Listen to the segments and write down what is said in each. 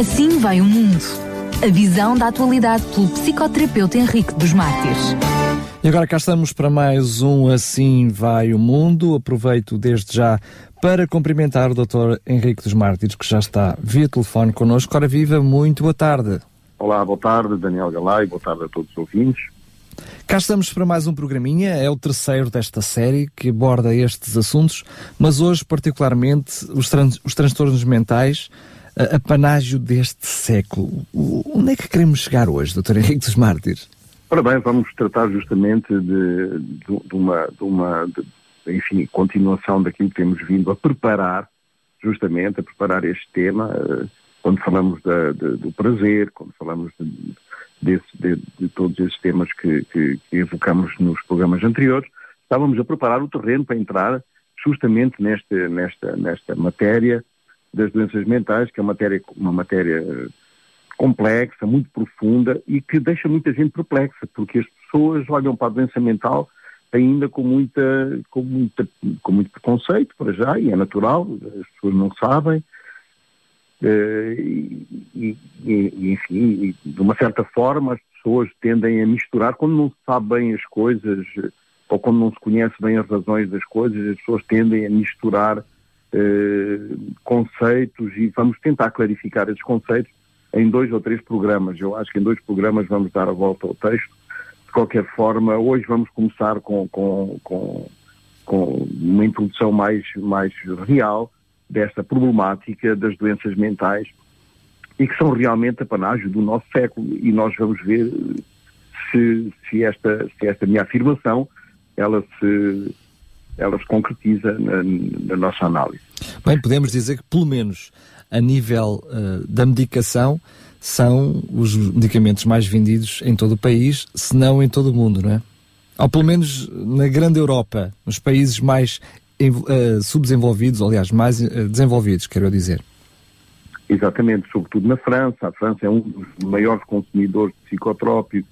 Assim vai o mundo. A visão da atualidade pelo psicoterapeuta Henrique dos Mártires. E agora cá estamos para mais um Assim Vai o Mundo. Aproveito desde já para cumprimentar o Dr. Henrique dos Mártires, que já está via telefone connosco. Ora viva, muito boa tarde. Olá, boa tarde, Daniel Galay, boa tarde a todos os ouvintes. Cá estamos para mais um programinha, é o terceiro desta série que aborda estes assuntos, mas hoje particularmente os, tran os transtornos mentais, a, a panágio deste século. Onde é que queremos chegar hoje, Dr. Henrique dos Mártires? Ora bem, vamos tratar justamente de, de, de uma, de uma enfim, continuação daquilo que temos vindo a preparar, justamente a preparar este tema, eh, quando falamos da, do prazer, quando falamos de, desse, de, de, todos esses temas que, que, que, evocamos nos programas anteriores, estávamos a preparar o terreno para entrar justamente nesta, nesta, nesta matéria das doenças mentais, que é uma matéria, uma matéria complexa, muito profunda e que deixa muita gente perplexa, porque as pessoas olham para a doença mental ainda com muita, com muita, com muito preconceito para já, e é natural, as pessoas não sabem, Uh, e, e, enfim, de uma certa forma as pessoas tendem a misturar, quando não se sabe bem as coisas, ou quando não se conhece bem as razões das coisas, as pessoas tendem a misturar conceitos e vamos tentar clarificar esses conceitos em dois ou três programas. Eu acho que em dois programas vamos dar a volta ao texto. De qualquer forma, hoje vamos começar com, com, com, com uma introdução mais, mais real desta problemática das doenças mentais e que são realmente apanágio do nosso século e nós vamos ver se, se, esta, se esta minha afirmação ela se, ela se concretiza na, na nossa análise. Bem, podemos dizer que pelo menos a nível uh, da medicação são os medicamentos mais vendidos em todo o país, se não em todo o mundo, não é? Ou pelo menos na grande Europa, nos países mais uh, subdesenvolvidos, aliás, mais uh, desenvolvidos, quero dizer. Exatamente, sobretudo na França. A França é um dos maiores consumidores de psicotrópicos.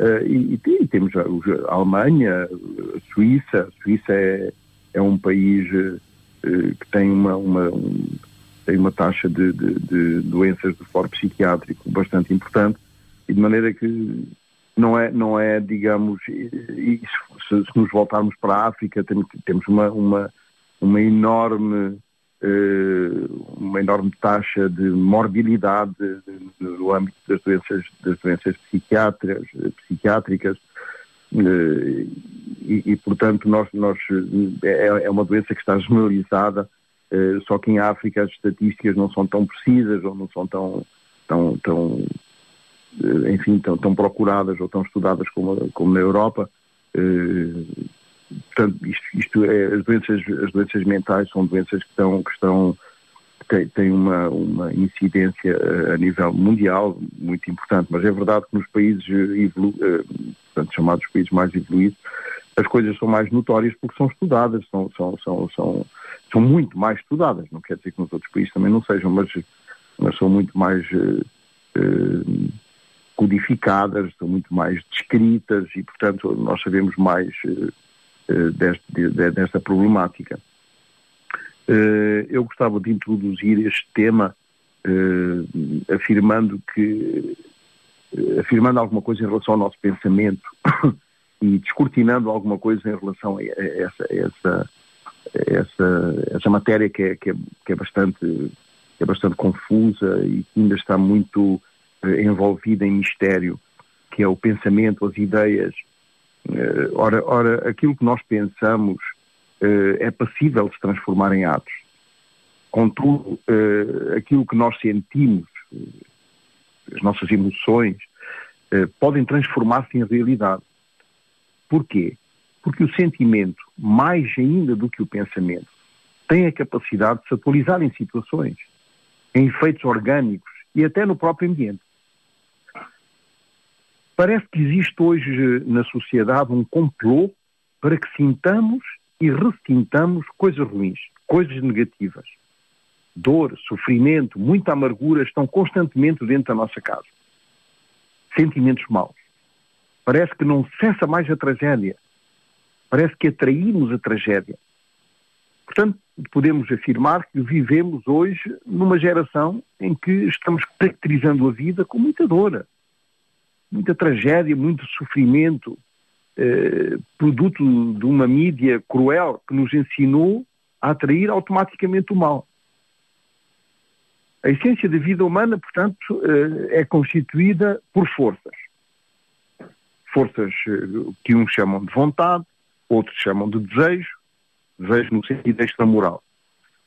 Uh, e, e, temos a, Alemanha, a Suíça. A Suíça é, é um país que tem uma, uma um, tem uma taxa de, de, de doenças de foro psiquiátrico bastante importante e de maneira que não é, não é digamos, se, se nos voltarmos para a África, temos, temos uma, uma, uma enorme uma enorme taxa de morbilidade no âmbito das doenças, das doenças psiquiátricas, uh, e, e, portanto, nós, nós, é, é uma doença que está generalizada, só que em África as estatísticas não são tão precisas ou não são tão, tão, tão eh, enfim, tão, tão, procuradas ou tão estudadas como, como na Europa. Eh, portanto, isto, isto, é, as doenças, as doenças mentais são doenças que estão, que estão têm uma, uma incidência eh, a nível mundial muito importante, mas é verdade que nos países evolu portanto, chamados países mais evoluídos, as coisas são mais notórias porque são estudadas, são, são, são, são, são muito mais estudadas, não quer dizer que nos outros países também não sejam, mas, mas são muito mais codificadas, estão muito mais descritas e, portanto, nós sabemos mais deste, de, desta problemática. Uh, eu gostava de introduzir este tema uh, afirmando que afirmando alguma coisa em relação ao nosso pensamento e descortinando alguma coisa em relação a essa, essa, essa, essa matéria que é, que é, que é bastante é bastante confusa e que ainda está muito eh, envolvida em mistério, que é o pensamento, as ideias. Eh, ora, ora aquilo que nós pensamos eh, é passível de se transformar em atos. Contudo, aquilo que nós sentimos, as nossas emoções, podem transformar-se em realidade. Porquê? Porque o sentimento, mais ainda do que o pensamento, tem a capacidade de se atualizar em situações, em efeitos orgânicos e até no próprio ambiente. Parece que existe hoje na sociedade um complô para que sintamos e ressintamos coisas ruins, coisas negativas. Dor, sofrimento, muita amargura estão constantemente dentro da nossa casa. Sentimentos maus. Parece que não cessa mais a tragédia. Parece que atraímos a tragédia. Portanto, podemos afirmar que vivemos hoje numa geração em que estamos caracterizando a vida com muita dor, muita tragédia, muito sofrimento, eh, produto de uma mídia cruel que nos ensinou a atrair automaticamente o mal. A essência da vida humana, portanto, eh, é constituída por forças. Forças eh, que uns chamam de vontade, outros chamam de desejo, desejo no sentido extramoral,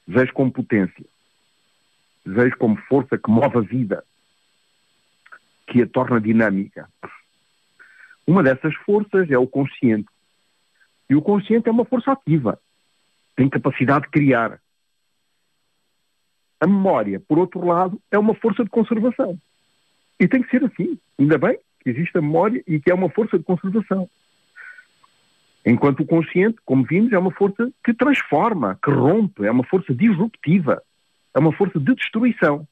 desejo como potência, desejo como força que move a vida, que a torna dinâmica. Uma dessas forças é o consciente. E o consciente é uma força ativa, tem capacidade de criar, a memória, por outro lado, é uma força de conservação. E tem que ser assim. Ainda bem que existe a memória e que é uma força de conservação. Enquanto o consciente, como vimos, é uma força que transforma, que rompe, é uma força disruptiva, é uma força de destruição.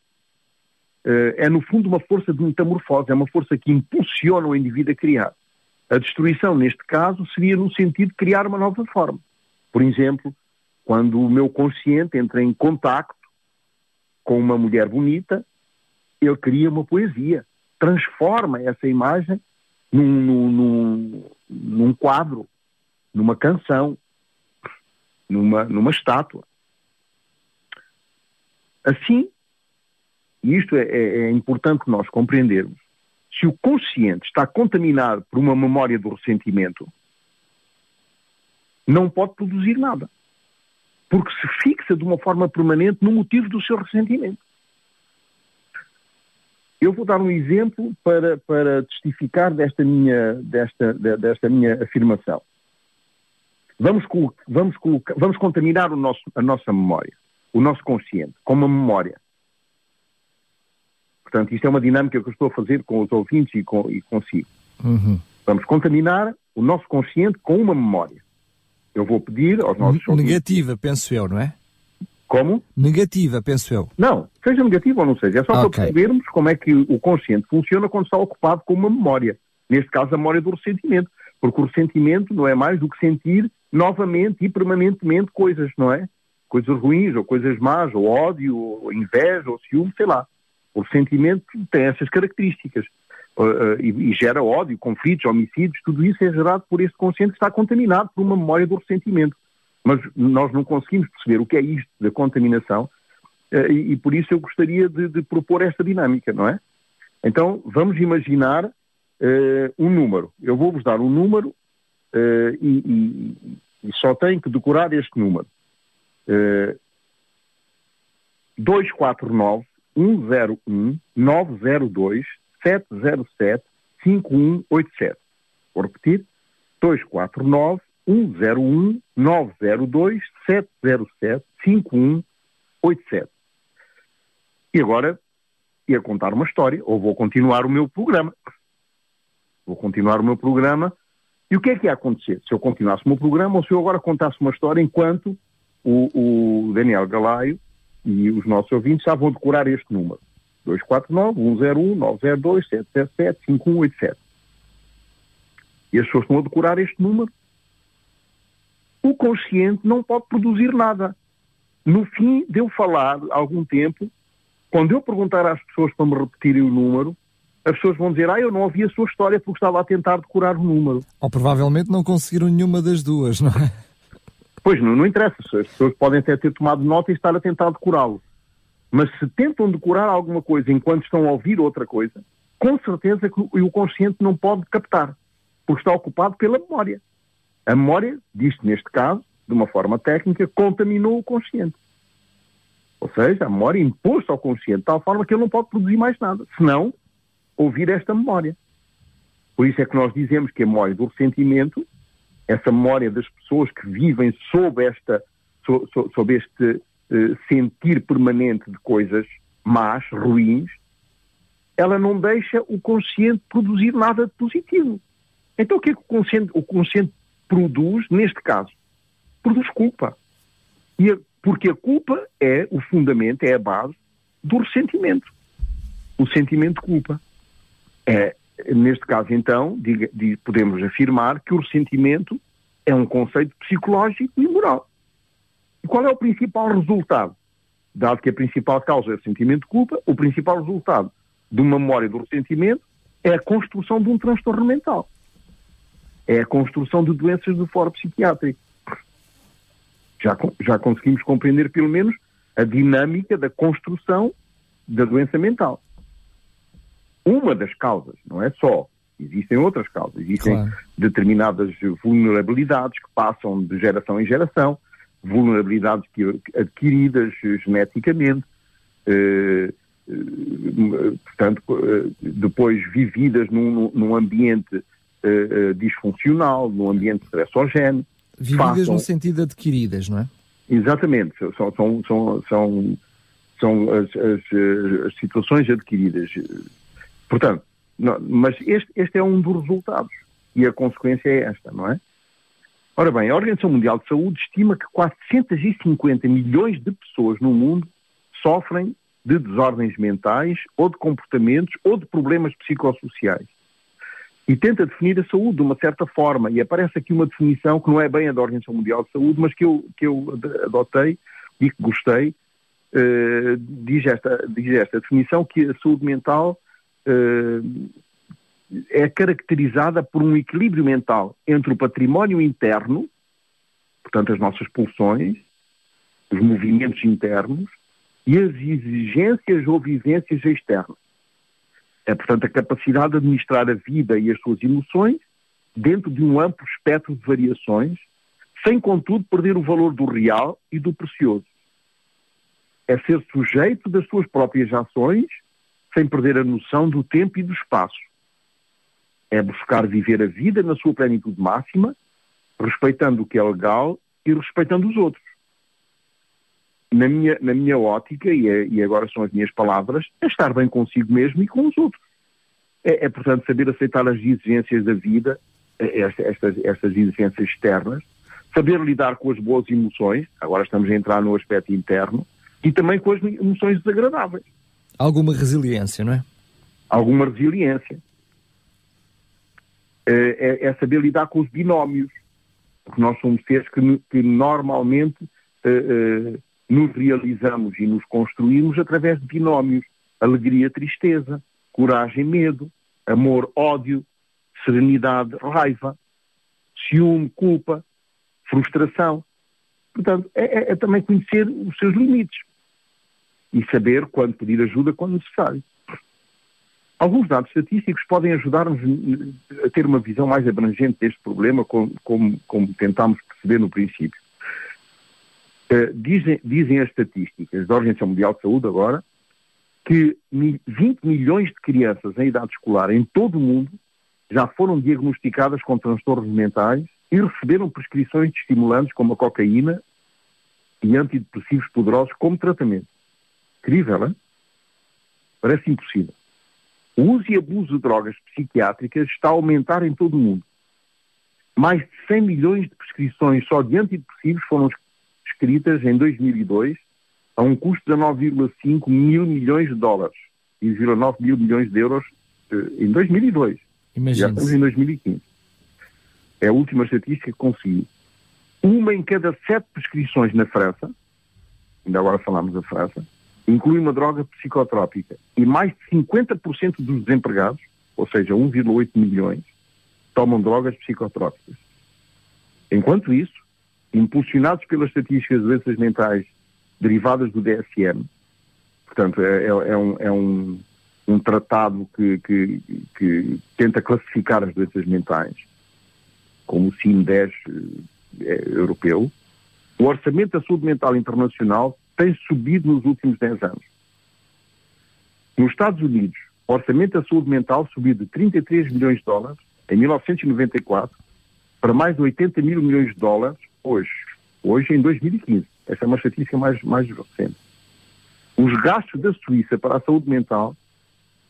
Eh, é, no fundo, uma força de metamorfose, é uma força que impulsiona o indivíduo a criar. A destruição, neste caso, seria no sentido de criar uma nova forma. Por exemplo, quando o meu consciente entra em contacto com uma mulher bonita, ele cria uma poesia, transforma essa imagem num, num, num quadro, numa canção, numa, numa estátua. Assim, e isto é, é, é importante nós compreendermos, se o consciente está contaminado por uma memória do ressentimento, não pode produzir nada porque se fixa de uma forma permanente no motivo do seu ressentimento. Eu vou dar um exemplo para, para testificar desta minha, desta, desta minha afirmação. Vamos, vamos, vamos contaminar nosso, a nossa memória, o nosso consciente, com uma memória. Portanto, isto é uma dinâmica que eu estou a fazer com os ouvintes e, com, e consigo. Uhum. Vamos contaminar o nosso consciente com uma memória. Eu vou pedir aos nossos Negativa, penso eu, não é? Como? Negativa, penso eu. Não, seja negativa ou não seja. É só okay. para percebermos como é que o consciente funciona quando está ocupado com uma memória. Neste caso, a memória do ressentimento. Porque o ressentimento não é mais do que sentir novamente e permanentemente coisas, não é? Coisas ruins, ou coisas más, ou ódio, ou inveja, ou ciúme, sei lá. O ressentimento tem essas características uh, e, e, gera ódio, conflitos, homicídios, tudo isso é gerado por este consciente que está contaminado por uma memória do ressentimento. Mas nós não conseguimos perceber o que é isto da contaminação uh, e, por isso eu gostaria de, de, propor esta dinâmica, não é? Então, vamos imaginar uh, um número. Eu vou-vos dar um número e, e, só tenho que decorar este número. 249 101 902 707 5187. Vou repetir, 249 101 902 707 5187. E agora ia contar uma história, ou vou continuar o meu programa. Vou continuar o meu programa. E o que é que ia acontecer se eu continuasse o meu programa ou se eu agora contasse uma história enquanto o, o Daniel Galaio e os nossos ouvintes estavam a decorar este número? 249-101-902-707-5187. E as pessoas estão a decorar este número. O consciente não pode produzir nada. No fim de eu falar algum tempo, quando eu perguntar às pessoas para me repetirem o número, as pessoas vão dizer, ah, eu não ouvi a sua história porque estava a tentar decorar o número. Ou provavelmente não conseguiram nenhuma das duas, não é? Pois, não, não interessa. As pessoas podem até ter tomado nota e estar a tentar decorá-lo. Mas se tentam decorar alguma coisa enquanto estão a ouvir outra coisa, com certeza que o consciente não pode captar, porque está ocupado pela memória. A memória, disto neste caso, de uma forma técnica, contaminou o consciente. Ou seja, a memória impôs ao consciente de tal forma que ele não pode produzir mais nada, senão ouvir esta memória. Por isso é que nós dizemos que a memória do ressentimento, essa memória das pessoas que vivem sob, esta, sob, este eh, sentir permanente de coisas más, ruins, ela não deixa o consciente produzir nada de positivo. Então o que é que o consciente, o consciente produz neste caso? Produz culpa. E a, porque a culpa é o fundamento, é a base do ressentimento. O sentimento de culpa. É, neste caso, então, diga, diga, podemos afirmar que o ressentimento é um conceito psicológico e moral. E qual é o principal resultado? Dado que a principal causa é o sentimento de culpa, o principal resultado de uma memória do ressentimento é a construção de um transtorno mental. É a construção de doenças do foro psiquiátrico. Já, já conseguimos compreender, pelo menos, a dinâmica da construção da doença mental. Uma das causas, não é só. Existem outras causas. Existem claro. determinadas vulnerabilidades que passam de geração em geração, vulnerabilidades que, adquiridas geneticamente, eh, eh, portanto, eh, depois vividas num, num ambiente eh disfuncional, num ambiente estressogéneo. Vividas passam... no sentido adquiridas, não é? Exatamente, são, são, são, são, são as, as, as situações adquiridas. Portanto, não, mas este, este é um dos resultados e a consequência é esta, não é? Ora bem, a Organização Mundial de Saúde estima que 450 milhões de pessoas no mundo sofrem de desordens mentais ou de comportamentos ou de problemas psicossociais e tenta definir a saúde de uma certa forma. E aparece aqui uma definição que não é bem a da Organização Mundial de Saúde, mas que eu, que eu adotei e que gostei. Uh, diz, esta, diz esta definição que a saúde mental é caracterizada por um equilíbrio mental entre o património interno, portanto, as nossas pulsões, os movimentos internos, e as exigências ou vivências externas. É, portanto, a capacidade de administrar a vida e as suas emoções dentro de um amplo espectro de variações, sem, contudo, perder o valor do real e do precioso. É ser sujeito das suas próprias ações, sem perder a noção do tempo e do espaço. É buscar viver a vida na sua plenitude máxima, respeitando o que é legal e respeitando os outros na minha, na minha ótica, e, é, e agora são as minhas palavras, é estar bem consigo mesmo e com os outros. É, é portanto, saber aceitar as exigências da vida, é, estas, estas exigências externas, saber lidar com as boas emoções, agora estamos a entrar no aspecto interno, e também com as emoções desagradáveis. Alguma resiliência, não é? Alguma resiliência. É, é, é saber lidar com os binómios, porque nós somos seres que, que normalmente uh, uh, nos realizamos e nos construímos através de binómios. Alegria, tristeza, coragem, medo, amor, ódio, serenidade, raiva, ciúme, culpa, frustração. Portanto, é, é, é, também conhecer os seus limites e saber quando pedir ajuda quando necessário. Alguns dados estatísticos podem ajudar-nos a ter uma visão mais abrangente deste problema, como, como, como tentámos perceber no princípio. Uh, dizem, dizem as estatísticas da Organização Mundial de Saúde agora que 20 milhões de crianças em idade escolar em todo o mundo já foram diagnosticadas com transtornos mentais e receberam prescrições de estimulantes como a cocaína e antidepressivos poderosos como tratamento. Incrível, hein? Parece impossível. O uso e abuso de drogas psiquiátricas está a aumentar em todo o mundo. Mais de 100 milhões de prescrições só de antidepressivos foram escritas em 2002 a um custo de 9,5 mil milhões de dólares e 9 mil milhões de euros eh, em 2002. Já estamos em 2015. É a última estatística que consegui. Uma em cada sete prescrições na França, ainda agora falamos da França, inclui uma droga psicotrópica. E mais de 50% dos desempregados, ou seja, 1,8 milhões, tomam drogas psicotrópicas. Enquanto isso, impulsionados pelas estatísticas de doenças mentais derivadas do DSM, portanto, é, é, é, um, é um, um, tratado que, que, que, tenta classificar as doenças mentais, como o CIM-10 é, europeu, o orçamento da saúde mental internacional tem subido nos últimos 10 anos. Nos Estados Unidos, o orçamento da saúde mental subiu de 33 milhões de dólares em 1994 para mais de 80 mil milhões de dólares hoje. Hoje, em 2015. Essa é uma estatística mais, mais recente. Os gastos da Suíça para a saúde mental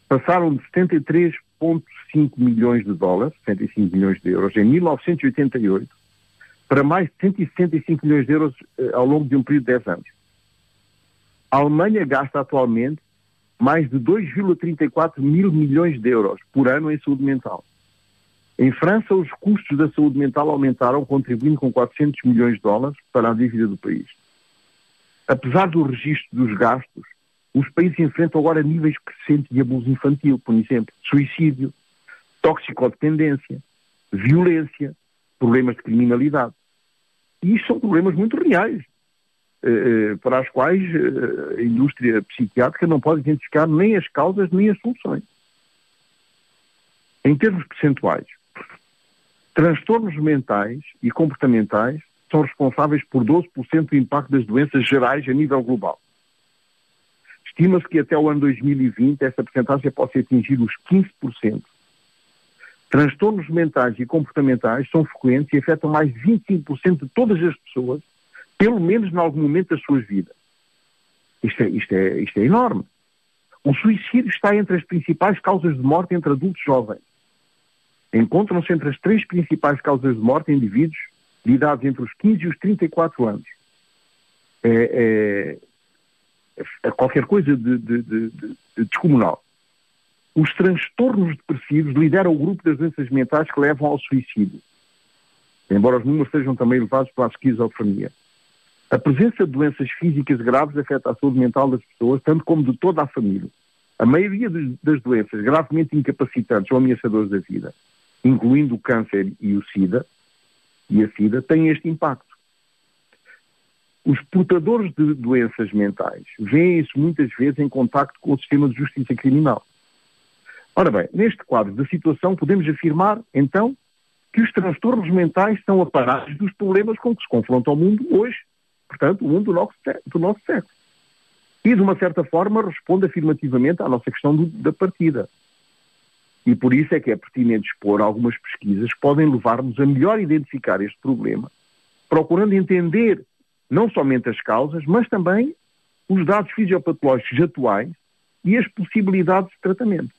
passaram de 73,5 milhões de dólares, 75 milhões de euros, em 1988, para mais de 165 milhões de euros eh, ao longo de um período de 10 anos. A Alemanha gasta atualmente mais de 2,34 mil milhões de euros por ano em saúde mental. Em França, os custos da saúde mental aumentaram, contribuindo com 400 milhões de dólares para a dívida do país. apesar do registro dos gastos, os países enfrentam agora níveis crescentes de abuso infantil, por exemplo, suicídio, toxicodependência, violência, problemas de criminalidade. E isto são problemas muito reais, para os quais eh, a indústria psiquiátrica não pode identificar nem as causas nem as soluções. Em termos percentuais, transtornos mentais e comportamentais são responsáveis por 12% do impacto das doenças gerais a nível global. Estima-se que até o ano 2020 essa percentagem possa atingir os 15%. Transtornos mentais e comportamentais são frequentes e afetam mais de 25% de todas as pessoas, pelo menos em algum momento das suas vidas. Isto é, isto é, isto é enorme. O suicídio está entre as principais causas de morte entre adultos jovens. Encontram-se entre as três principais causas de morte indivíduos de idades entre os 15 e os 34 anos. É, é, é qualquer coisa de, de, de, de, descomunal. Os transtornos depressivos lideram o grupo das doenças mentais que levam ao suicídio, embora os números sejam também elevados pela esquizofrenia. A presença de doenças físicas graves afeta a saúde mental das pessoas, tanto como de toda a família. A maioria das doenças gravemente incapacitantes ou ameaçadoras da vida, incluindo o câncer e o SIDA, e a SIDA têm este impacto. Os portadores de doenças mentais veem-se muitas vezes em contacto com o sistema de justiça criminal. Ora bem, neste quadro da situação podemos afirmar, então, que os transtornos mentais são aparados dos problemas com que se confronta o mundo hoje, portanto, o mundo do nosso, do nosso século. E, de uma certa forma, responde afirmativamente à nossa questão do, da partida. E por isso é que é pertinente expor algumas pesquisas que podem levar-nos a melhor identificar este problema, procurando entender não somente as causas, mas também os dados fisiopatológicos atuais e as possibilidades de tratamento.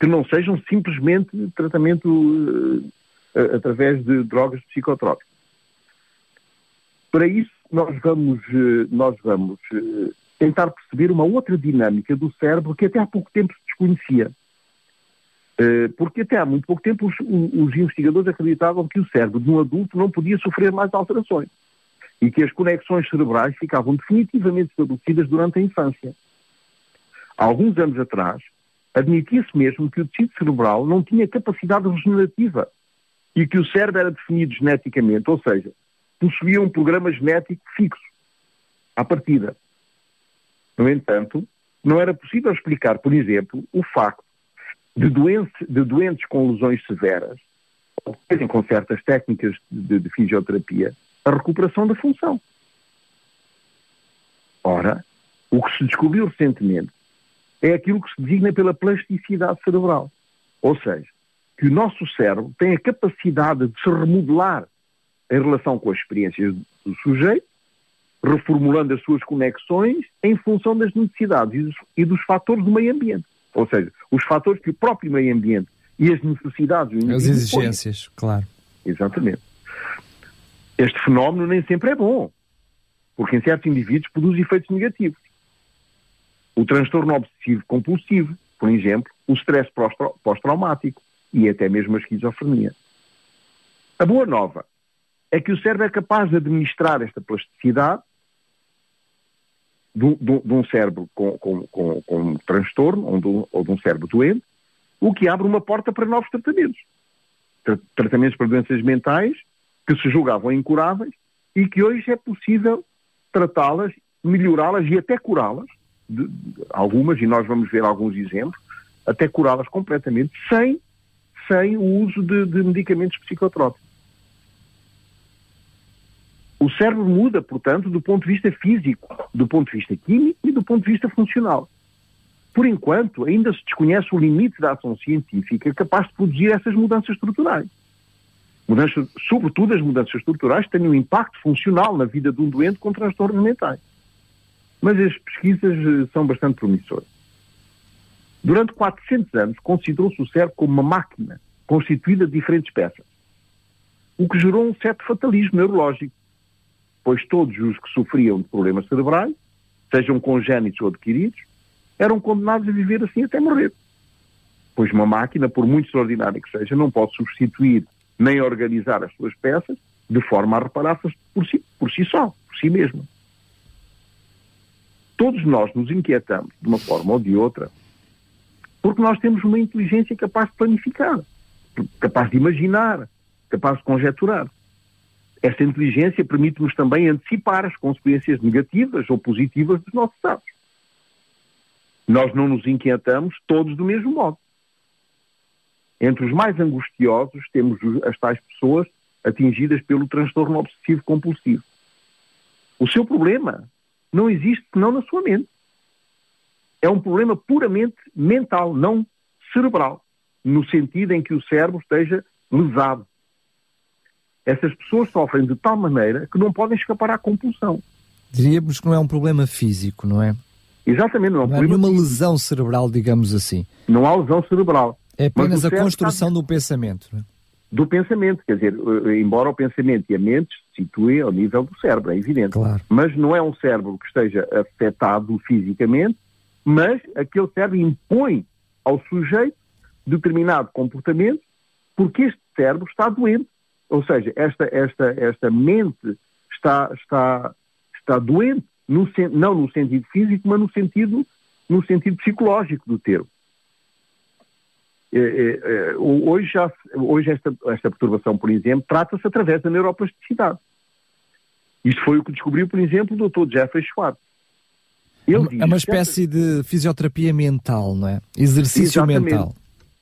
Que não sejam simplesmente tratamento uh, através de drogas psicotrópicas. Para isso, nós vamos, uh, nós vamos uh, tentar perceber uma outra dinâmica do cérebro que até há pouco tempo se desconhecia. Eh, porque até há muito pouco tempo os, os, investigadores acreditavam que o cérebro de um adulto não podia sofrer mais alterações e que as conexões cerebrais ficavam definitivamente estabelecidas durante a infância. Há alguns anos atrás, admitia-se mesmo que o tecido cerebral não tinha capacidade regenerativa e que o cérebro era definido geneticamente, ou seja, possuía um programa genético fixo, à partida. No entanto, não era possível explicar, por exemplo, o facto de, doente, de doentes com lesões severas, com certas técnicas de, de fisioterapia, a recuperação da função. Ora, o que se descobriu recentemente é aquilo que se designa pela plasticidade cerebral. Ou seja, que o nosso cérebro tem a capacidade de se remodelar em relação com as experiências do sujeito, reformulando as suas conexões em função das necessidades e dos, e dos fatores do meio ambiente. Ou seja, os fatores que o próprio meio ambiente e as necessidades... As exigências, põem. claro. Exatamente. Este fenómeno nem sempre é bom, porque em certos indivíduos produz efeitos negativos. O transtorno obsessivo compulsivo, por exemplo, o stress pós-traumático e até mesmo a esquizofrenia. A boa nova é que o cérebro é capaz de administrar esta plasticidade de, de, de um cérebro com, com, com, com um transtorno ou de, ou de um cérebro doente, o que abre uma porta para novos tratamentos. Tratamentos para doenças mentais que se julgavam incuráveis e que hoje é possível tratá-las, melhorá-las e até curá-las, algumas, e nós vamos ver alguns exemplos, até curá-las completamente, sem, sem o uso de, de medicamentos psicotrópicos. O cérebro muda, portanto, do ponto de vista físico, do ponto de vista químico e do ponto de vista funcional. Por enquanto, ainda se desconhece o limite da ação científica capaz de produzir essas mudanças estruturais. Mudanças, sobretudo as mudanças estruturais que têm um impacto funcional na vida de um doente com transtornos mentais. Mas as pesquisas eh, são bastante promissoras. Durante 400 anos, considerou-se o cérebro como uma máquina constituída de diferentes peças, o que gerou um certo fatalismo neurológico pois todos os que sofriam de problemas cerebrais, sejam congénitos ou adquiridos, eram condenados a viver assim até morrer. Pois uma máquina, por muito extraordinária que seja, não pode substituir nem organizar as suas peças de forma a reparar-se por si, por si só, por si mesma. todos nós nos inquietamos de uma forma ou de outra, porque nós temos uma inteligência capaz de planificar, capaz de imaginar, capaz de conjecturar. Essa inteligência permite-nos também antecipar as consequências negativas ou positivas dos nossos atos. Nós não nos inquietamos todos do mesmo modo. Entre os mais angustiosos, temos as tais pessoas atingidas pelo transtorno obsessivo compulsivo. O seu problema não existe senão na sua mente. É um problema puramente mental, não cerebral, no sentido em que o cérebro esteja lesado. Essas pessoas sofrem de tal maneira que não podem escapar à compulsão. Diríamos que não é um problema físico, não é? Exatamente, não é um não há nenhuma lesão cerebral, digamos assim. Não há lesão cerebral. É apenas a construção está... do pensamento. Não é? Do pensamento, quer dizer, eh, embora o pensamento e a mente se situem ao nível do cérebro, é evidente. Claro. Mas não é um cérebro que esteja afetado fisicamente, mas aquele cérebro impõe ao sujeito determinado comportamento porque este cérebro está doente. Ou seja, esta, esta, esta mente está, está, está doente, no, não no sentido físico, mas no sentido, no sentido psicológico do termo. É, é, é, hoje, já, hoje esta, esta perturbação, por exemplo, trata-se através da neuroplasticidade. Isto foi o que descobriu, por exemplo, o Dr. Jeffrey Schwartz. Ele é uma espécie de fisioterapia mental, não é? Exercício Exatamente. mental.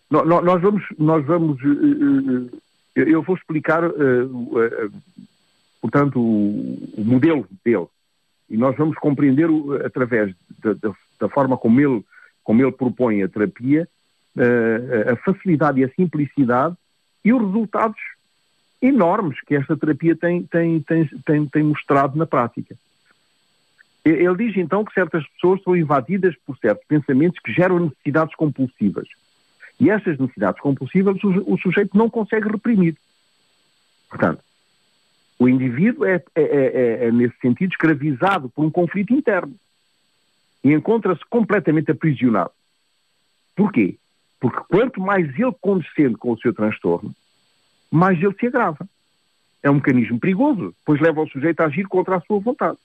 No, no, nós vamos, nós vamos, uh, uh, eu vou explicar, uh, portanto, o, o, modelo dele e nós vamos compreender através da, da, da, forma como ele, como ele propõe a terapia, a facilidade e a simplicidade e os resultados enormes que esta terapia tem, tem, tem, tem mostrado na prática. Ele diz então que certas pessoas são invadidas por certos pensamentos que geram necessidades compulsivas. E essas necessidades compulsivas o, sujeito não consegue reprimir. Portanto, o indivíduo é, é, é, é, nesse sentido, escravizado por um conflito interno. E encontra-se completamente aprisionado. Porquê? Porque quanto mais ele condescende com o seu transtorno, mais ele se agrava. É um mecanismo perigoso, pois leva o sujeito a agir contra a sua vontade.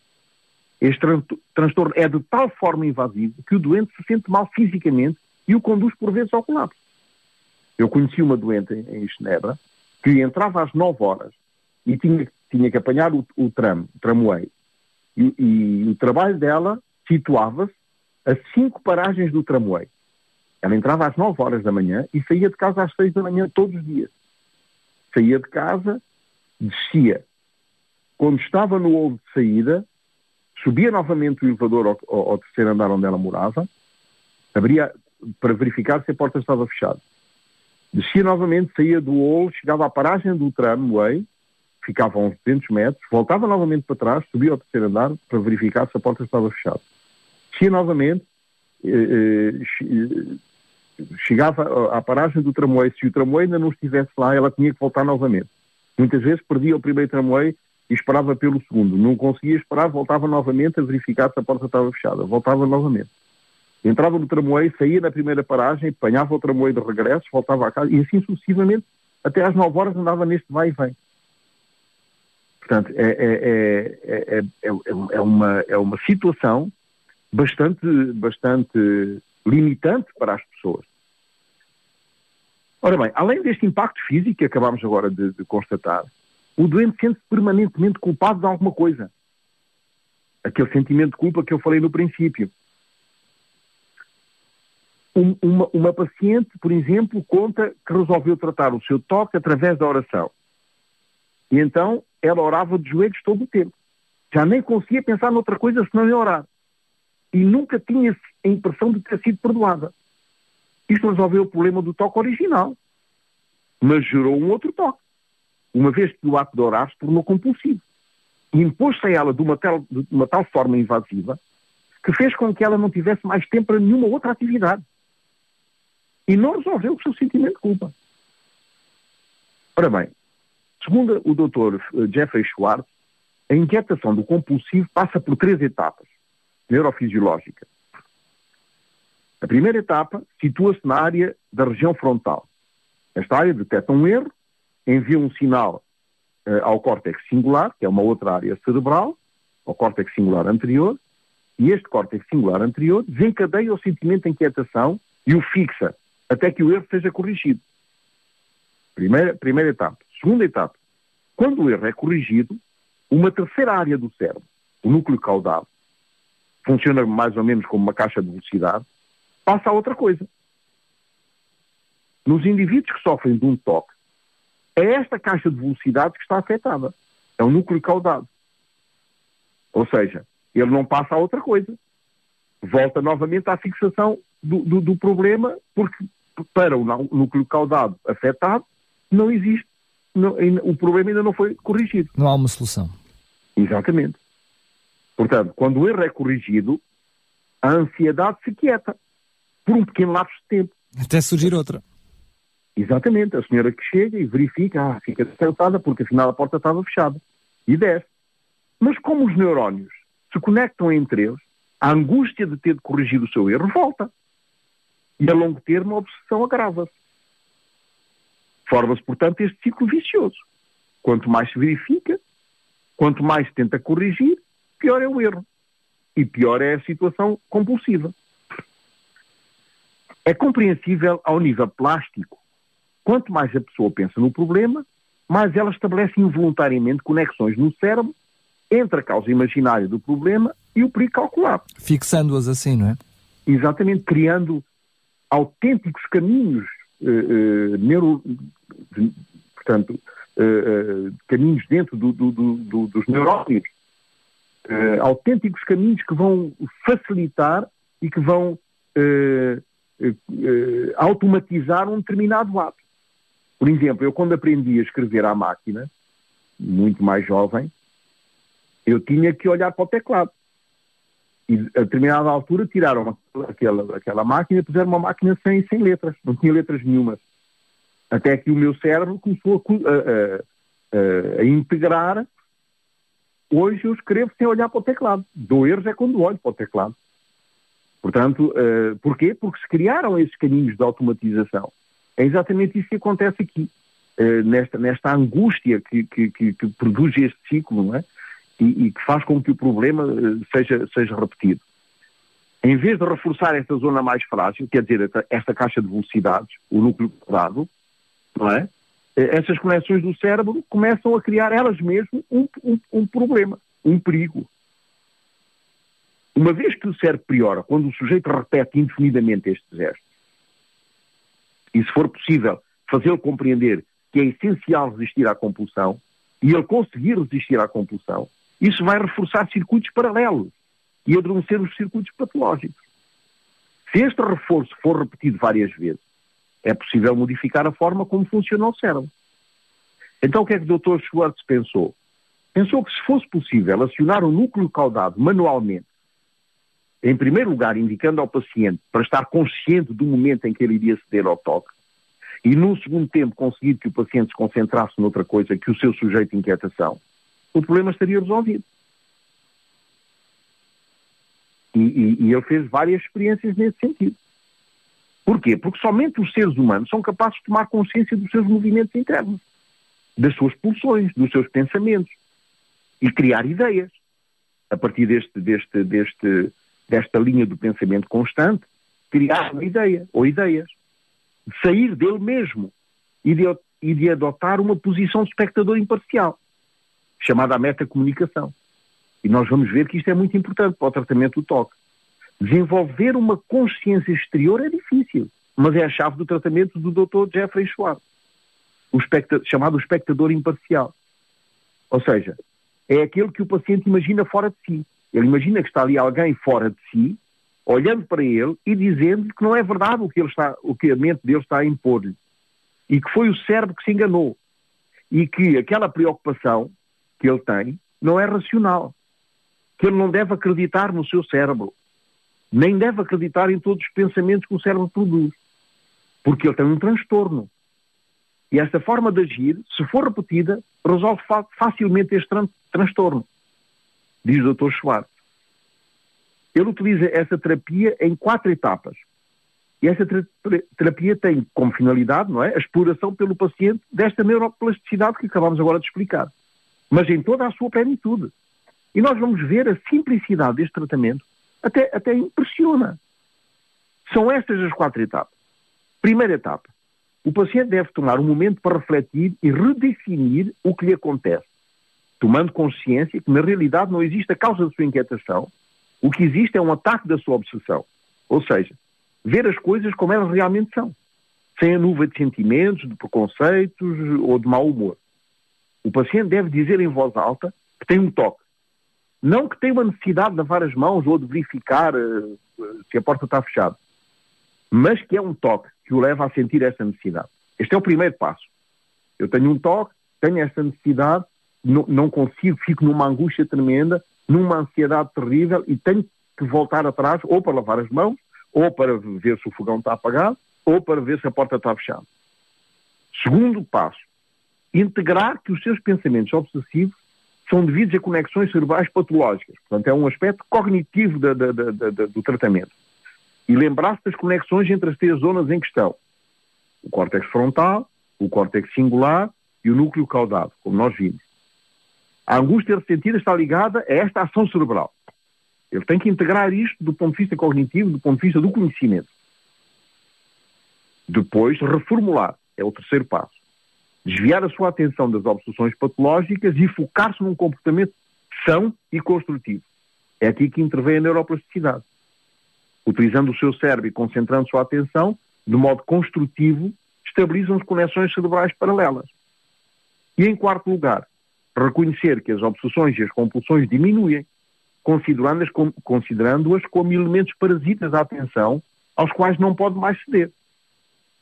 Este tran transtorno é de tal forma invasivo que o doente se sente mal fisicamente e o conduz por vezes ao colapso. Eu conheci uma doente em, Genebra que entrava às 9 horas e tinha, tinha que apanhar o, o tram, o tramway. E, e o trabalho dela situava-se a cinco paragens do tramway. Ela entrava às 9 horas da manhã e saía de casa às 6 da manhã todos os dias. Saía de casa, descia. Quando estava no hall de saída, subia novamente o elevador ao, ao, ao, terceiro andar onde ela morava, abria para verificar se a porta estava fechada. Descia novamente, saía do hall, chegava à paragem do tramway, ficava a uns 200 metros, voltava novamente para trás, subia ao terceiro andar para verificar se a porta estava fechada. Descia novamente, eh, eh, chegava à paragem do tramway, se o tramway ainda não estivesse lá, ela tinha que voltar novamente. Muitas vezes perdia o primeiro tramway e esperava pelo segundo. Não conseguia esperar, voltava novamente a verificar se a porta estava fechada. Voltava novamente. Entrava no tramway, saía na primeira paragem, apanhava o tramway de regresso, voltava a casa e assim sucessivamente, até às nove horas andava neste vai e vem. Portanto, é, é, é, é, uma, é uma situação bastante, bastante limitante para as pessoas. Ora bem, além deste impacto físico que acabámos agora de, de constatar, o doente sente-se permanentemente culpado de alguma coisa. Aquele sentimento de culpa que eu falei no princípio. Um, uma, uma paciente, por exemplo, conta que resolveu tratar o seu toque através da oração. E então ela orava de joelhos todo o tempo. Já nem conseguia pensar noutra coisa senão em orar. E nunca tinha a impressão de ter sido perdoada. Isto resolveu o problema do toque original. Mas gerou um outro toque uma vez que o ato de orar se tornou compulsivo. E impôs-se a ela de uma, tal, de uma tal forma invasiva que fez com que ela não tivesse mais tempo para nenhuma outra atividade. E não resolveu o seu sentimento de culpa. Ora bem, segundo o Dr. Jeffrey Schwartz, a inquietação do compulsivo passa por três etapas neurofisiológicas. A primeira etapa situa-se na área da região frontal. Esta área detecta um erro envia um sinal uh, ao córtex singular, que é uma outra área cerebral, ao córtex singular anterior, E este córtex singular anterior desencadeia o sentimento de inquietação e o fixa, até que o erro seja corrigido. Primeira, primeira etapa. Segunda etapa. Quando o erro é corrigido, uma terceira área do cérebro, o núcleo caudal, funciona mais ou menos como uma caixa de velocidade, passa a outra coisa. Nos indivíduos que sofrem de um toque, é esta caixa de velocidade que está afetada. É o núcleo caudado. Ou seja, ele não passa a outra coisa. Volta novamente à fixação do, do, do problema, porque para o núcleo caudado afetado, não existe, não, o problema ainda não foi corrigido. Não há uma solução. Exatamente. Portanto, quando o erro é corrigido, a ansiedade se quieta por um pequeno lapso de tempo. Até surgir outra. Exatamente. A senhora que chega e verifica, ah, fica descansada porque afinal a porta estava fechada. E desce. Mas como os neurónios se conectam entre eles, a angústia de ter de corrigir o seu erro volta. E a longo termo a obsessão agrava-se. Forma-se, portanto, este ciclo vicioso. Quanto mais se verifica, quanto mais se tenta corrigir, pior é o erro. E pior é a situação compulsiva. É compreensível ao nível plástico. Quanto mais a pessoa pensa no problema, mais ela estabelece involuntariamente conexões no cérebro entre a causa imaginária do problema e o perigo calculado. Fixando-as assim, não é? Exatamente, criando autênticos caminhos uh, neuro, portanto, uh, caminhos dentro do, do, do, dos neurónios, autênticos caminhos que vão facilitar e que vão automatizar um determinado ato. Por exemplo, eu quando aprendi a escrever à máquina, muito mais jovem, eu tinha que olhar para o teclado. E a determinada altura tiraram aquela, aquela máquina e puseram uma máquina sem, sem letras, não tinha letras nenhumas. Até que o meu cérebro começou a, a, a, a integrar. Hoje eu escrevo sem olhar para o teclado. Dou erros é quando olho para o teclado. Portanto, uh, porquê? Porque se criaram esses caminhos de automatização. É exatamente isso que acontece aqui. Uh, nesta, nesta angústia que, que, que, que, produz este ciclo, não é? E, e, que faz com que o problema uh, seja, seja repetido. Em vez de reforçar esta zona mais frágil, quer dizer, esta, caixa de velocidades, o núcleo quadrado, não é? Eh, essas conexões do cérebro começam a criar elas mesmas um, um, um problema, um perigo. Uma vez que o cérebro priora, quando o sujeito repete indefinidamente estes gestos, e se for possível fazê-lo compreender que é essencial resistir à compulsão, e ele conseguir resistir à compulsão, isso vai reforçar circuitos paralelos e adormecer os circuitos patológicos. Se este reforço for repetido várias vezes, é possível modificar a forma como funciona o cérebro. Então o que é que o Dr. Schwartz pensou? Pensou que se fosse possível acionar o núcleo caudado manualmente, em primeiro lugar indicando ao paciente para estar consciente do momento em que ele iria ceder ao toque, e num segundo tempo conseguir que o paciente se concentrasse noutra coisa que o seu sujeito de inquietação, o problema estaria resolvido. E, e, e, ele fez várias experiências nesse sentido. Porquê? Porque somente os seres humanos são capazes de tomar consciência dos seus movimentos internos, das suas pulsões, dos seus pensamentos e criar ideias. A partir deste, deste, deste, desta linha do pensamento constante, criar uma ideia ou ideias. Sair dele mesmo e de, e de adotar uma posição de espectador imparcial chamada metacomunicação. E nós vamos ver que isto é muito importante para o tratamento do toque. Desenvolver uma consciência exterior é difícil, mas é a chave do tratamento do Dr. Jeffrey Schwartz, o chamado espectador imparcial. Ou seja, é aquele que o paciente imagina fora de si. Ele imagina que está ali alguém fora de si, olhando para ele e dizendo que não é verdade o que, ele está, o que a mente dele está a impor-lhe. E que foi o cérebro que se enganou. E que aquela preocupação que ele tem não é racional. Que ele não deve acreditar no seu cérebro. Nem deve acreditar em todos os pensamentos que o cérebro produz. Porque ele tem um transtorno. E esta forma de agir, se for repetida, resolve facilmente este tran transtorno. Diz o Dr. Schwartz. Ele utiliza essa terapia em quatro etapas. E essa terapia tem como finalidade, não é, a exploração pelo paciente desta neuroplasticidade que acabamos agora de explicar mas em toda a sua plenitude. E nós vamos ver a simplicidade deste tratamento até, até impressiona. São estas as quatro etapas. Primeira etapa. O paciente deve tomar um momento para refletir e redefinir o que lhe acontece, tomando consciência que na realidade não existe a causa da sua inquietação, o que existe é um ataque da sua obsessão. Ou seja, ver as coisas como elas realmente são, sem a nuvem de sentimentos, de preconceitos ou de mau humor. O paciente deve dizer em voz alta que tem um toque. Não que tem uma necessidade de lavar as mãos ou de verificar uh, se a porta está fechada, mas que é um toque que o leva a sentir essa necessidade. Este é o primeiro passo. Eu tenho um toque, tenho esta necessidade, não, não consigo, fico numa angústia tremenda, numa ansiedade terrível e tenho que voltar atrás ou para lavar as mãos, ou para ver se o fogão está apagado, ou para ver se a porta está fechada. Segundo passo, integrar que os seus pensamentos obsessivos são devidos a conexões cerebrais patológicas. Portanto, é um aspecto cognitivo da, da, da, do tratamento. E lembrar-se das conexões entre as três zonas em questão. O córtex frontal, o córtex singular e o núcleo caudado, como nós vimos. A angústia ressentida está ligada a esta ação cerebral. Ele tem que integrar isto do ponto de vista cognitivo, do ponto de vista do conhecimento. Depois, reformular. É o terceiro passo. Desviar a sua atenção das obsessões patológicas e focar-se num comportamento são e construtivo. É aqui que intervém a neuroplasticidade. Utilizando o seu cérebro e concentrando sua atenção, de modo construtivo, estabilizam as conexões cerebrais paralelas. E em quarto lugar, reconhecer que as obsessões e as compulsões diminuem, considerando-as como, considerando como elementos parasitas da atenção aos quais não pode mais ceder.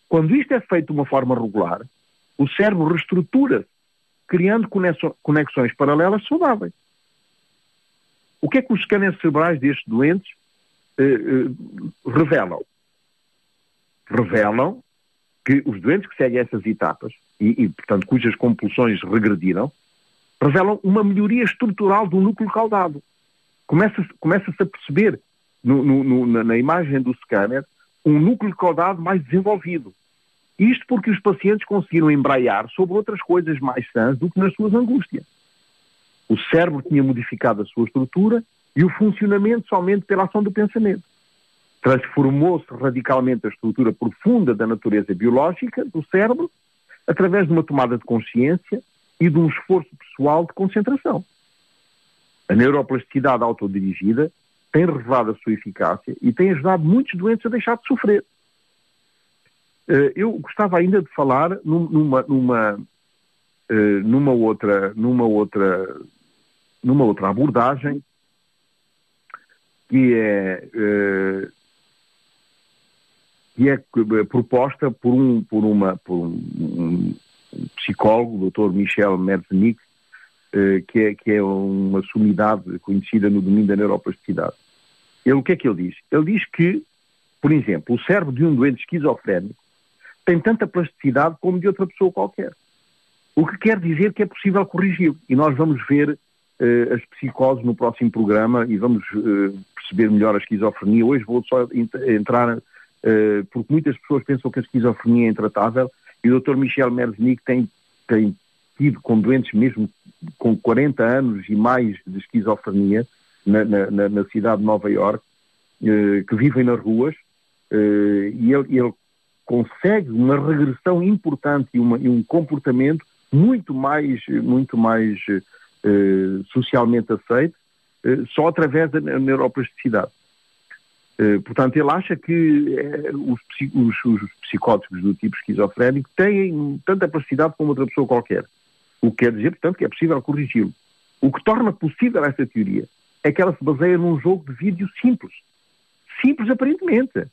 Quando isto é feito de uma forma regular, o cérebro reestrutura-se, criando conexões paralelas saudáveis. O que é que os escâneres cerebrais destes doentes eh, eh, revelam? Revelam que os doentes que seguem essas etapas, e, e portanto cujas compulsões regrediram, revelam uma melhoria estrutural do núcleo caudado. Começa-se começa a perceber no, no, no, na imagem do scanner um núcleo caudado mais desenvolvido. Isto porque os pacientes conseguiram embraiar sobre outras coisas mais sãs do que nas suas angústias. O cérebro tinha modificado a sua estrutura e o funcionamento somente pela ação do pensamento. Transformou-se radicalmente a estrutura profunda da natureza biológica do cérebro através de uma tomada de consciência e de um esforço pessoal de concentração. A neuroplasticidade autodirigida tem revelado a sua eficácia e tem ajudado muitos doentes a deixar de sofrer. Eh, eu gostava ainda de falar numa, numa, eh, numa outra, numa outra, numa outra abordagem que é, eh, que é proposta por um, por uma, por um, psicólogo, o Dr. Michel Merzenick, eh, que é, que é uma sumidade conhecida no domínio da neuroplasticidade. Ele, o que é que ele diz? Ele diz que, por exemplo, o cérebro de um doente esquizofrénico tem tanta plasticidade como de outra pessoa qualquer. O que quer dizer que é possível corrigi-lo. E nós vamos ver uh, as psicoses no próximo programa e vamos uh, perceber melhor a esquizofrenia. Hoje vou só entrar, uh, porque muitas pessoas pensam que a esquizofrenia é intratável e o Dr. Michel Merznick tem, tem tido com doentes mesmo com 40 anos e mais de esquizofrenia na, na, na cidade de Nova Iorque, que vivem nas ruas, e ele, ele, consegue uma regressão importante e, uma, e, um comportamento muito mais, muito mais eh, socialmente aceito, eh, só através da neuroplasticidade. Eh, portanto, ele acha que eh, os, os, os, psicóticos do tipo esquizofrénico têm tanta capacidade como outra pessoa qualquer. O que quer dizer, portanto, que é possível corrigi-lo. O que torna possível esta teoria é que ela se baseia num jogo de vídeo simples. Simples, aparentemente.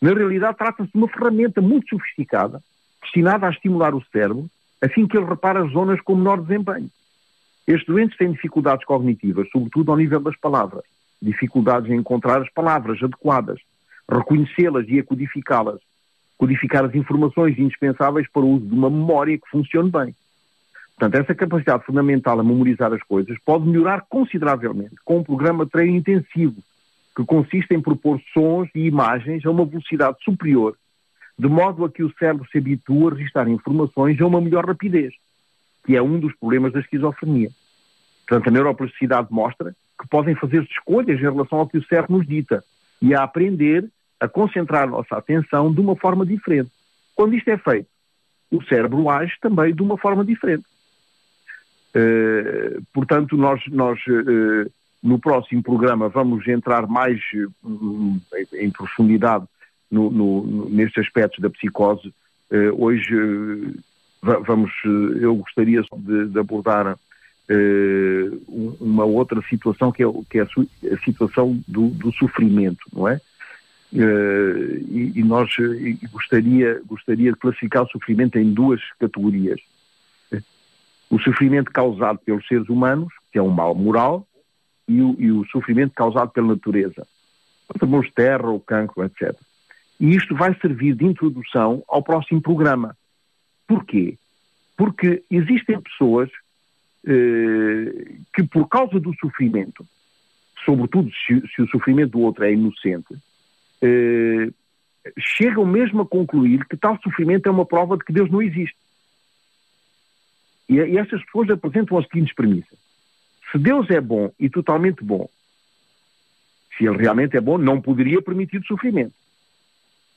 Na realidade, trata-se de uma ferramenta muito sofisticada, destinada a estimular o cérebro, a fim que ele repare as zonas com menor desempenho. Estes doentes têm dificuldades cognitivas, sobretudo ao nível das palavras dificuldades em encontrar as palavras adequadas, reconhecê-las e a codificá-las, codificar as informações indispensáveis para o uso de uma memória que funcione bem. Portanto, essa capacidade fundamental a memorizar as coisas pode melhorar consideravelmente com um programa de treino intensivo, que consiste em propor sons e imagens a uma velocidade superior, de modo a que o cérebro se habitue a registrar informações a uma melhor rapidez, que é um dos problemas da esquizofrenia. Portanto, a neuroplasticidade mostra que podem fazer escolhas em relação ao que o cérebro nos dita e a aprender a concentrar a nossa atenção de uma forma diferente. Quando isto é feito, o cérebro age também de uma forma diferente. Uh, portanto, nós, nós uh, no próximo programa vamos entrar mais uh, em profundidade no, no, nestes aspectos da psicose. hoje vamos, eu gostaria de, de abordar uma outra situação que é, que é a, situação do, do sofrimento, não é? E, e, nós gostaria, gostaria de classificar o sofrimento em duas categorias. O sofrimento causado pelos seres humanos, que é um mal moral, e o, e o sofrimento causado pela natureza. Chamamos terra, o cancro, etc. E isto vai servir de introdução ao próximo programa. Porquê? Porque existem pessoas eh, que, por causa do sofrimento, sobretudo se, se, o sofrimento do outro é inocente, eh, chegam mesmo a concluir que tal sofrimento é uma prova de que Deus não existe. E, e estas pessoas apresentam as seguintes premissas. Se Deus é bom e totalmente bom, se Ele realmente é bom, não poderia permitir o sofrimento.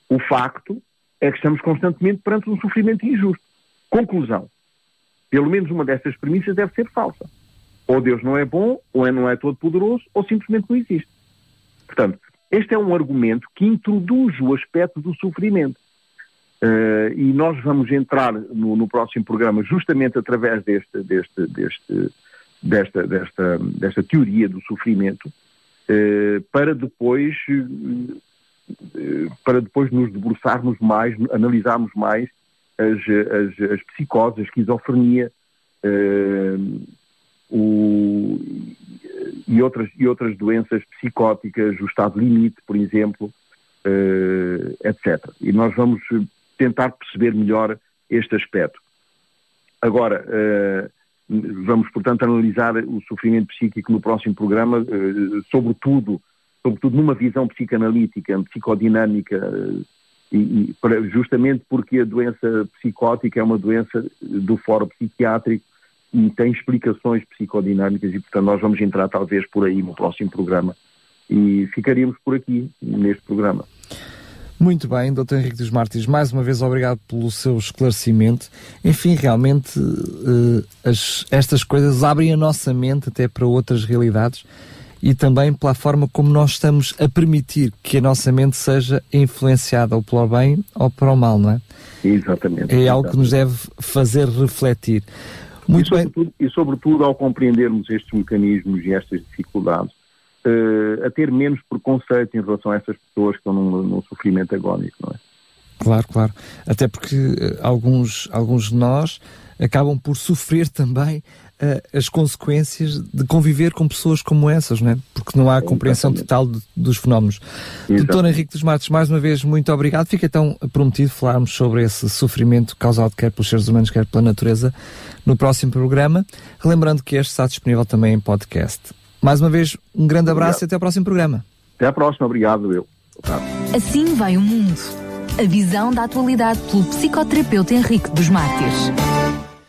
O facto é que estamos constantemente perante um sofrimento injusto. Conclusão. Pelo menos uma destas premissas deve ser falsa. Ou Deus não é bom, ou é não é todo poderoso, ou simplesmente não existe. Portanto, este é um argumento que introduz o aspecto do sofrimento. Uh, e nós vamos entrar no, no, próximo programa justamente através deste, deste, deste, desta, desta, desta teoria do sofrimento uh, para depois uh, para depois nos debruçarmos mais, analisarmos mais as, as, as psicoses, a esquizofrenia o, e, outras, e outras doenças psicóticas, o estado limite, por exemplo, etc. E nós vamos tentar perceber melhor este aspecto. Agora, uh, vamos, portanto, analisar o sofrimento psíquico no próximo programa, uh, sobretudo, sobretudo numa visão psicanalítica, psicodinâmica, uh, e, e justamente porque a doença psicótica é uma doença do foro psiquiátrico e tem explicações psicodinâmicas e, portanto, nós vamos entrar talvez por aí no próximo programa. E ficaríamos por aqui neste programa. Muito bem, Dr. Henrique dos Mártires, mais uma vez obrigado pelo seu esclarecimento. Enfim, realmente uh, as, estas coisas abrem a nossa mente até para outras realidades e também pela forma como nós estamos a permitir que a nossa mente seja influenciada ou pelo bem ou para o mal, não é? Exatamente. É algo que nos deve fazer refletir. Muito e, sobretudo, bem. e sobretudo ao compreendermos estes mecanismos e estas dificuldades, uh, a ter menos preconceito em relação a essas pessoas que estão num, num sofrimento agónico, não é? Claro, claro. Até porque uh, alguns, alguns de nós acabam por sofrer também uh, as consequências de conviver com pessoas como essas, não é? Porque não há compreensão total de, dos fenómenos. Doutor Henrique dos Matos, mais uma vez, muito obrigado. Fica então prometido falarmos sobre esse sofrimento causado quer pelos seres humanos, quer pela natureza, no próximo programa. Relembrando que este está disponível também em podcast. Mais uma vez, um grande abraço obrigado. e até ao próximo programa. Até à próxima, obrigado, eu. Assim vai o mundo. A visão da atualidade pelo psicoterapeuta Henrique dos Mártires.